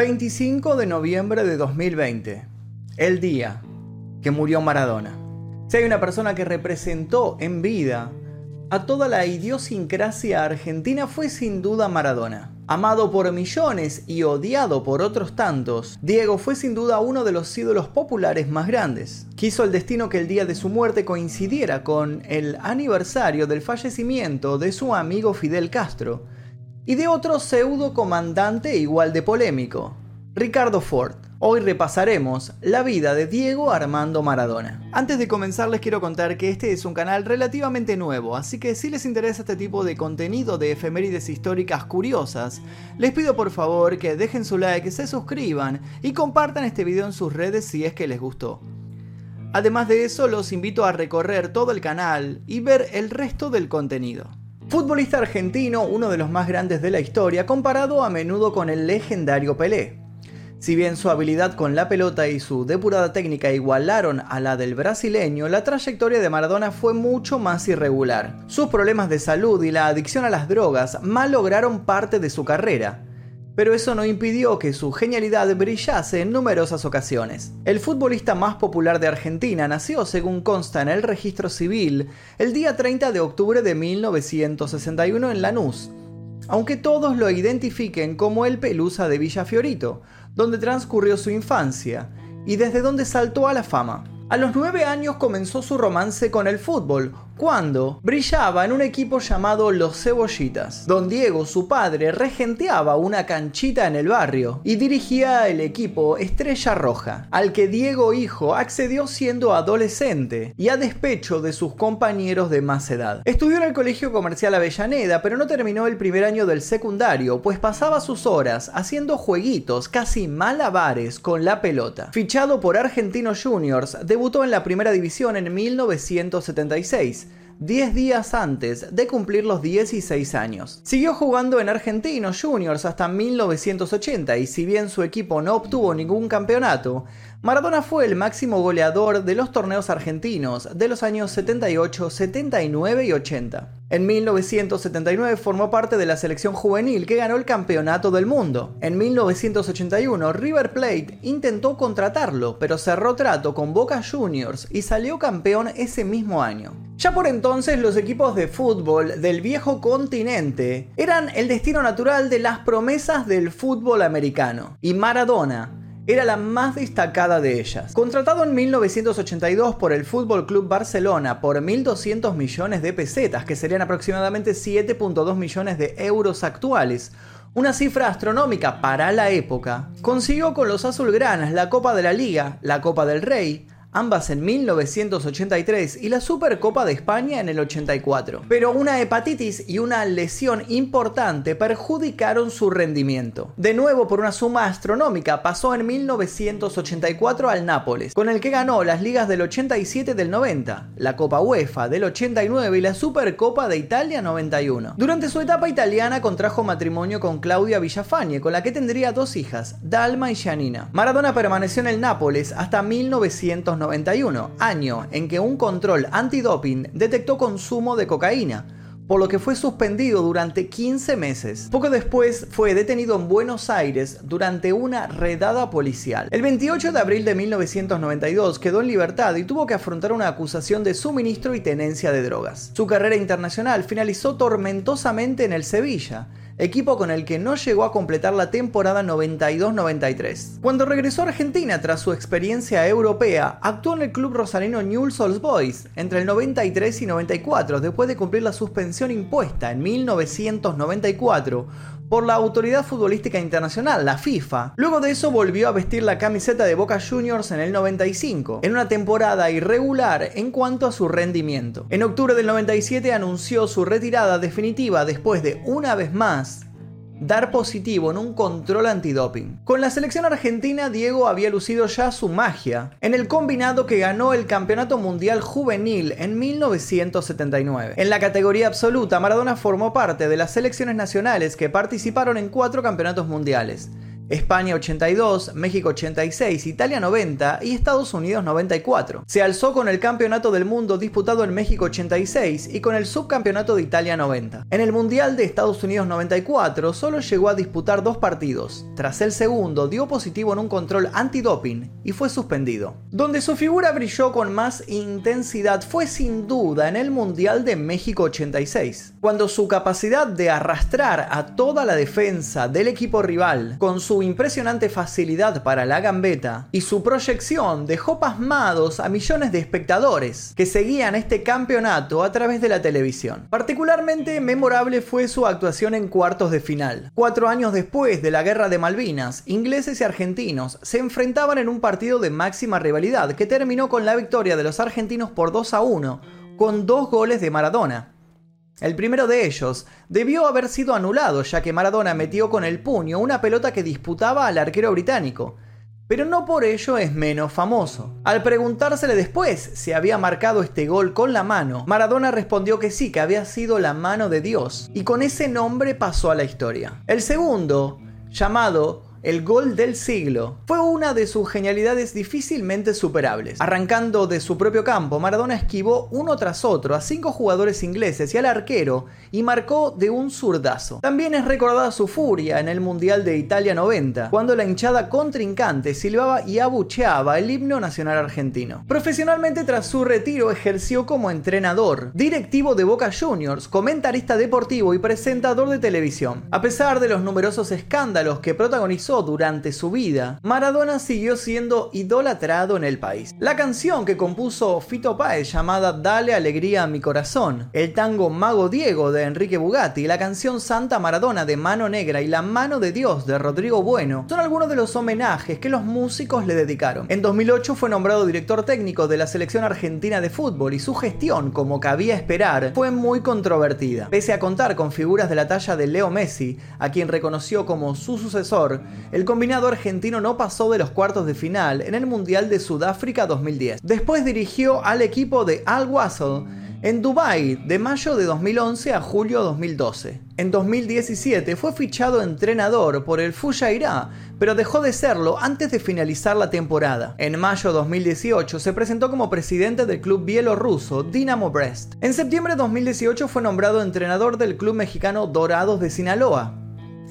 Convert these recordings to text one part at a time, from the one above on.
25 de noviembre de 2020, el día que murió Maradona. Si hay una persona que representó en vida a toda la idiosincrasia argentina fue sin duda Maradona. Amado por millones y odiado por otros tantos, Diego fue sin duda uno de los ídolos populares más grandes. Quiso el destino que el día de su muerte coincidiera con el aniversario del fallecimiento de su amigo Fidel Castro, y de otro pseudo comandante igual de polémico, Ricardo Ford. Hoy repasaremos la vida de Diego Armando Maradona. Antes de comenzar les quiero contar que este es un canal relativamente nuevo, así que si les interesa este tipo de contenido de efemérides históricas curiosas, les pido por favor que dejen su like, se suscriban y compartan este video en sus redes si es que les gustó. Además de eso, los invito a recorrer todo el canal y ver el resto del contenido. Futbolista argentino, uno de los más grandes de la historia, comparado a menudo con el legendario Pelé. Si bien su habilidad con la pelota y su depurada técnica igualaron a la del brasileño, la trayectoria de Maradona fue mucho más irregular. Sus problemas de salud y la adicción a las drogas mal lograron parte de su carrera, pero eso no impidió que su genialidad brillase en numerosas ocasiones. El futbolista más popular de Argentina nació, según consta en el registro civil, el día 30 de octubre de 1961 en Lanús, aunque todos lo identifiquen como el Pelusa de Villa Fiorito, donde transcurrió su infancia y desde donde saltó a la fama. A los nueve años comenzó su romance con el fútbol, cuando brillaba en un equipo llamado Los Cebollitas. Don Diego, su padre, regenteaba una canchita en el barrio y dirigía el equipo Estrella Roja, al que Diego hijo accedió siendo adolescente y a despecho de sus compañeros de más edad. Estudió en el Colegio Comercial Avellaneda, pero no terminó el primer año del secundario, pues pasaba sus horas haciendo jueguitos, casi malabares, con la pelota. Fichado por Argentinos Juniors, debutó en la primera división en 1976 10 días antes de cumplir los 16 años. Siguió jugando en Argentinos Juniors hasta 1980 y si bien su equipo no obtuvo ningún campeonato, Maradona fue el máximo goleador de los torneos argentinos de los años 78, 79 y 80. En 1979 formó parte de la selección juvenil que ganó el campeonato del mundo. En 1981 River Plate intentó contratarlo, pero cerró trato con Boca Juniors y salió campeón ese mismo año. Ya por entonces los equipos de fútbol del viejo continente eran el destino natural de las promesas del fútbol americano. Y Maradona era la más destacada de ellas. Contratado en 1982 por el Fútbol Club Barcelona por 1.200 millones de pesetas, que serían aproximadamente 7.2 millones de euros actuales, una cifra astronómica para la época, consiguió con los azulgranas la Copa de la Liga, la Copa del Rey, ambas en 1983 y la Supercopa de España en el 84. Pero una hepatitis y una lesión importante perjudicaron su rendimiento. De nuevo por una suma astronómica pasó en 1984 al Nápoles, con el que ganó las ligas del 87 y del 90, la Copa UEFA del 89 y la Supercopa de Italia 91. Durante su etapa italiana contrajo matrimonio con Claudia Villafañe, con la que tendría dos hijas, Dalma y Janina. Maradona permaneció en el Nápoles hasta 1990 91, año en que un control antidoping detectó consumo de cocaína, por lo que fue suspendido durante 15 meses. Poco después fue detenido en Buenos Aires durante una redada policial. El 28 de abril de 1992 quedó en libertad y tuvo que afrontar una acusación de suministro y tenencia de drogas. Su carrera internacional finalizó tormentosamente en el Sevilla, equipo con el que no llegó a completar la temporada 92-93. Cuando regresó a Argentina tras su experiencia europea, actuó en el club rosarino Newell's Old Boys entre el 93 y 94, después de cumplir la suspensión impuesta en 1994 por la Autoridad Futbolística Internacional, la FIFA. Luego de eso volvió a vestir la camiseta de Boca Juniors en el 95, en una temporada irregular en cuanto a su rendimiento. En octubre del 97 anunció su retirada definitiva después de, una vez más, dar positivo en un control antidoping. Con la selección argentina, Diego había lucido ya su magia en el combinado que ganó el Campeonato Mundial Juvenil en 1979. En la categoría absoluta, Maradona formó parte de las selecciones nacionales que participaron en cuatro campeonatos mundiales España 82, México 86, Italia 90 y Estados Unidos 94. Se alzó con el Campeonato del Mundo disputado en México 86 y con el Subcampeonato de Italia 90. En el Mundial de Estados Unidos 94 solo llegó a disputar dos partidos. Tras el segundo dio positivo en un control antidoping y fue suspendido. Donde su figura brilló con más intensidad fue sin duda en el Mundial de México 86, cuando su capacidad de arrastrar a toda la defensa del equipo rival con su impresionante facilidad para la gambeta y su proyección dejó pasmados a millones de espectadores que seguían este campeonato a través de la televisión. Particularmente memorable fue su actuación en cuartos de final. Cuatro años después de la Guerra de Malvinas, ingleses y argentinos se enfrentaban en un partido de máxima rivalidad que terminó con la victoria de los argentinos por 2 a 1, con dos goles de Maradona. El primero de ellos debió haber sido anulado ya que Maradona metió con el puño una pelota que disputaba al arquero británico, pero no por ello es menos famoso. Al preguntársele después si había marcado este gol con la mano, Maradona respondió que sí, que había sido la mano de Dios, y con ese nombre pasó a la historia. El segundo, llamado el gol del siglo. Fue una de sus genialidades difícilmente superables. Arrancando de su propio campo, Maradona esquivó uno tras otro a cinco jugadores ingleses y al arquero y marcó de un zurdazo. También es recordada su furia en el Mundial de Italia 90, cuando la hinchada contrincante silbaba y abucheaba el himno nacional argentino. Profesionalmente tras su retiro ejerció como entrenador, directivo de Boca Juniors, comentarista deportivo y presentador de televisión. A pesar de los numerosos escándalos que protagonizó durante su vida, Maradona siguió siendo idolatrado en el país. La canción que compuso Fito Páez llamada Dale alegría a mi corazón, el tango Mago Diego de Enrique Bugatti, la canción Santa Maradona de Mano Negra y La mano de Dios de Rodrigo Bueno son algunos de los homenajes que los músicos le dedicaron. En 2008 fue nombrado director técnico de la selección argentina de fútbol y su gestión, como cabía esperar, fue muy controvertida. Pese a contar con figuras de la talla de Leo Messi, a quien reconoció como su sucesor, el combinado argentino no pasó de los cuartos de final en el Mundial de Sudáfrica 2010. Después dirigió al equipo de Al Wassel en Dubai de mayo de 2011 a julio de 2012. En 2017 fue fichado entrenador por el Fujairah, pero dejó de serlo antes de finalizar la temporada. En mayo de 2018 se presentó como presidente del club bielorruso Dinamo Brest. En septiembre de 2018 fue nombrado entrenador del club mexicano Dorados de Sinaloa.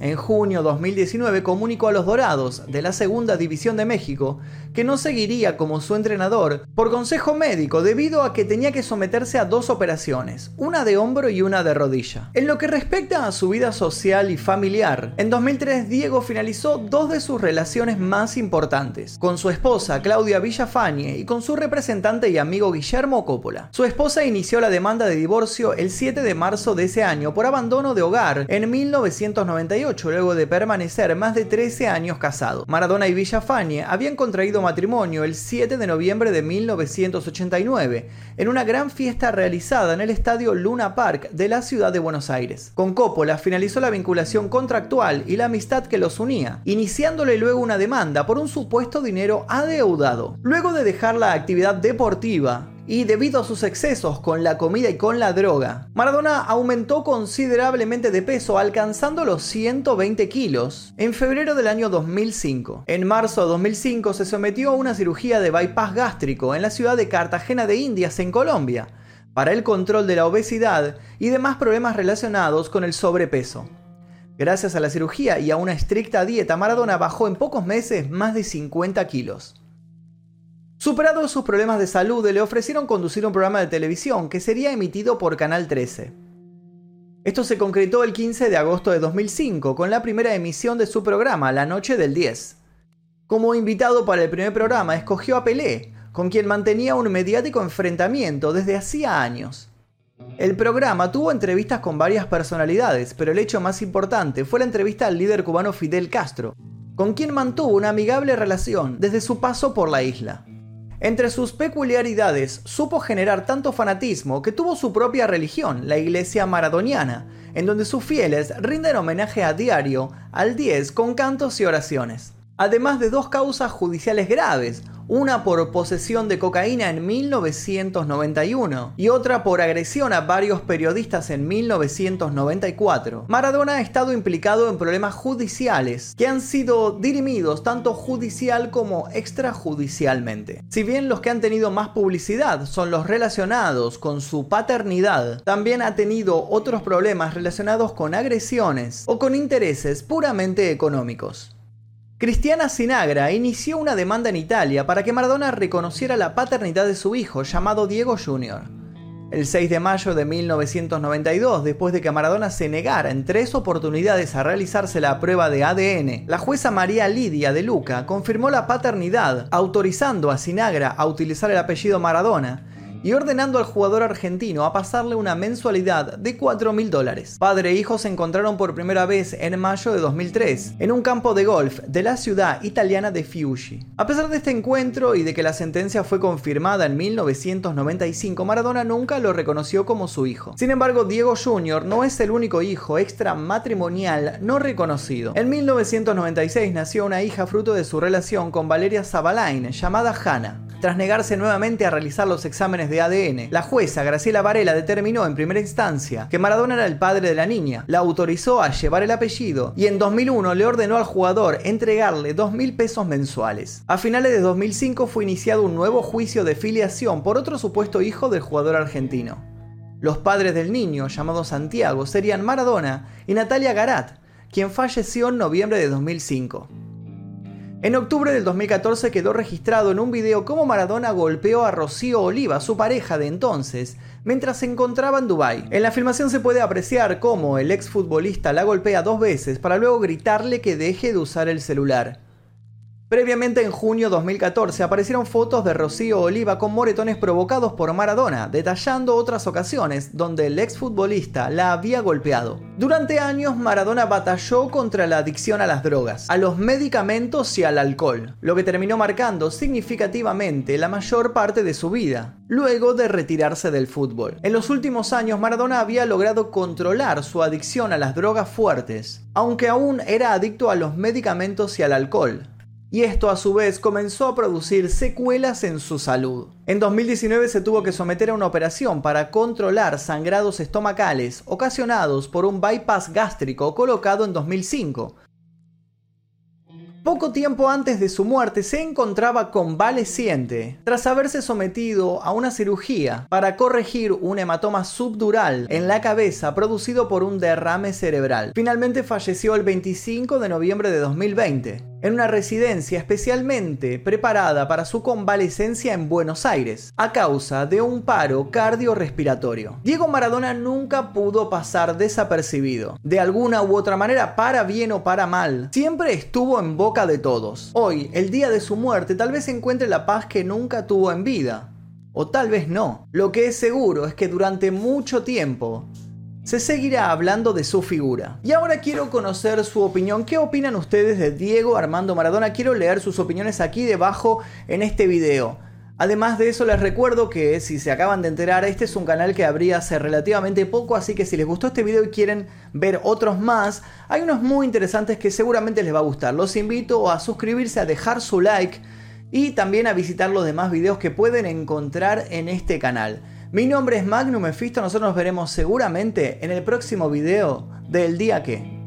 En junio 2019 comunicó a los Dorados de la Segunda División de México que no seguiría como su entrenador por consejo médico debido a que tenía que someterse a dos operaciones, una de hombro y una de rodilla. En lo que respecta a su vida social y familiar, en 2003 Diego finalizó dos de sus relaciones más importantes, con su esposa Claudia Villafañe y con su representante y amigo Guillermo Coppola. Su esposa inició la demanda de divorcio el 7 de marzo de ese año por abandono de hogar en 1998, luego de permanecer más de 13 años casado. Maradona y Villafañe habían contraído matrimonio el 7 de noviembre de 1989, en una gran fiesta realizada en el estadio Luna Park de la ciudad de Buenos Aires. Con Coppola finalizó la vinculación contractual y la amistad que los unía, iniciándole luego una demanda por un supuesto dinero adeudado. Luego de dejar la actividad deportiva, y debido a sus excesos con la comida y con la droga, Maradona aumentó considerablemente de peso alcanzando los 120 kilos en febrero del año 2005. En marzo de 2005 se sometió a una cirugía de bypass gástrico en la ciudad de Cartagena de Indias en Colombia para el control de la obesidad y demás problemas relacionados con el sobrepeso. Gracias a la cirugía y a una estricta dieta, Maradona bajó en pocos meses más de 50 kilos. Superados sus problemas de salud, le ofrecieron conducir un programa de televisión que sería emitido por Canal 13. Esto se concretó el 15 de agosto de 2005 con la primera emisión de su programa, La Noche del 10. Como invitado para el primer programa, escogió a Pelé, con quien mantenía un mediático enfrentamiento desde hacía años. El programa tuvo entrevistas con varias personalidades, pero el hecho más importante fue la entrevista al líder cubano Fidel Castro, con quien mantuvo una amigable relación desde su paso por la isla. Entre sus peculiaridades, supo generar tanto fanatismo que tuvo su propia religión, la iglesia maradoniana, en donde sus fieles rinden homenaje a diario al 10 con cantos y oraciones. Además de dos causas judiciales graves, una por posesión de cocaína en 1991 y otra por agresión a varios periodistas en 1994. Maradona ha estado implicado en problemas judiciales que han sido dirimidos tanto judicial como extrajudicialmente. Si bien los que han tenido más publicidad son los relacionados con su paternidad, también ha tenido otros problemas relacionados con agresiones o con intereses puramente económicos. Cristiana Sinagra inició una demanda en Italia para que Maradona reconociera la paternidad de su hijo, llamado Diego Jr. El 6 de mayo de 1992, después de que Maradona se negara en tres oportunidades a realizarse la prueba de ADN, la jueza María Lidia de Luca confirmó la paternidad, autorizando a Sinagra a utilizar el apellido Maradona y ordenando al jugador argentino a pasarle una mensualidad de 4 mil dólares. Padre e hijo se encontraron por primera vez en mayo de 2003 en un campo de golf de la ciudad italiana de Fiuggi. A pesar de este encuentro y de que la sentencia fue confirmada en 1995, Maradona nunca lo reconoció como su hijo. Sin embargo, Diego Jr. no es el único hijo extramatrimonial no reconocido. En 1996 nació una hija fruto de su relación con Valeria Zabalain llamada Hannah. Tras negarse nuevamente a realizar los exámenes de ADN, la jueza Graciela Varela determinó en primera instancia que Maradona era el padre de la niña, la autorizó a llevar el apellido y en 2001 le ordenó al jugador entregarle 2 mil pesos mensuales. A finales de 2005 fue iniciado un nuevo juicio de filiación por otro supuesto hijo del jugador argentino. Los padres del niño, llamado Santiago, serían Maradona y Natalia Garat, quien falleció en noviembre de 2005. En octubre del 2014 quedó registrado en un video cómo Maradona golpeó a Rocío Oliva, su pareja de entonces, mientras se encontraba en Dubái. En la filmación se puede apreciar cómo el exfutbolista la golpea dos veces para luego gritarle que deje de usar el celular. Previamente en junio 2014 aparecieron fotos de Rocío Oliva con moretones provocados por Maradona, detallando otras ocasiones donde el exfutbolista la había golpeado. Durante años Maradona batalló contra la adicción a las drogas, a los medicamentos y al alcohol, lo que terminó marcando significativamente la mayor parte de su vida, luego de retirarse del fútbol. En los últimos años Maradona había logrado controlar su adicción a las drogas fuertes, aunque aún era adicto a los medicamentos y al alcohol y esto a su vez comenzó a producir secuelas en su salud. En 2019 se tuvo que someter a una operación para controlar sangrados estomacales ocasionados por un bypass gástrico colocado en 2005, poco tiempo antes de su muerte se encontraba convaleciente tras haberse sometido a una cirugía para corregir un hematoma subdural en la cabeza producido por un derrame cerebral. Finalmente falleció el 25 de noviembre de 2020 en una residencia especialmente preparada para su convalecencia en Buenos Aires, a causa de un paro cardiorrespiratorio. Diego Maradona nunca pudo pasar desapercibido. De alguna u otra manera, para bien o para mal, siempre estuvo en boca de todos. Hoy, el día de su muerte, tal vez encuentre la paz que nunca tuvo en vida. O tal vez no. Lo que es seguro es que durante mucho tiempo se seguirá hablando de su figura. Y ahora quiero conocer su opinión. ¿Qué opinan ustedes de Diego Armando Maradona? Quiero leer sus opiniones aquí debajo en este video. Además de eso les recuerdo que si se acaban de enterar, este es un canal que abrí hace relativamente poco, así que si les gustó este video y quieren ver otros más, hay unos muy interesantes que seguramente les va a gustar. Los invito a suscribirse, a dejar su like y también a visitar los demás videos que pueden encontrar en este canal. Mi nombre es Magnum Mephisto, nosotros nos veremos seguramente en el próximo video del día que...